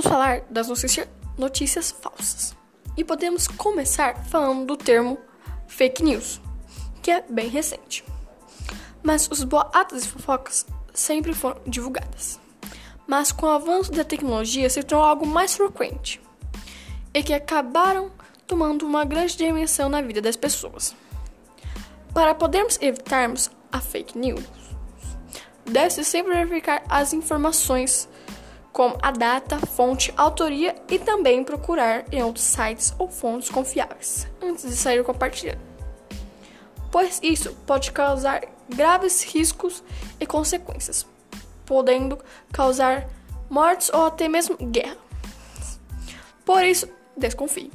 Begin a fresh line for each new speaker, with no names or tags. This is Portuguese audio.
vamos falar das notícia, notícias falsas. E podemos começar falando do termo fake news, que é bem recente. Mas os boatos e fofocas sempre foram divulgadas. Mas com o avanço da tecnologia se tornou algo mais frequente e que acabaram tomando uma grande dimensão na vida das pessoas. Para podermos evitarmos a fake news, deve-se sempre verificar as informações como a data, fonte, autoria e também procurar em outros sites ou fontes confiáveis antes de sair compartilhando. Pois isso pode causar graves riscos e consequências, podendo causar mortes ou até mesmo guerra. Por isso, desconfie.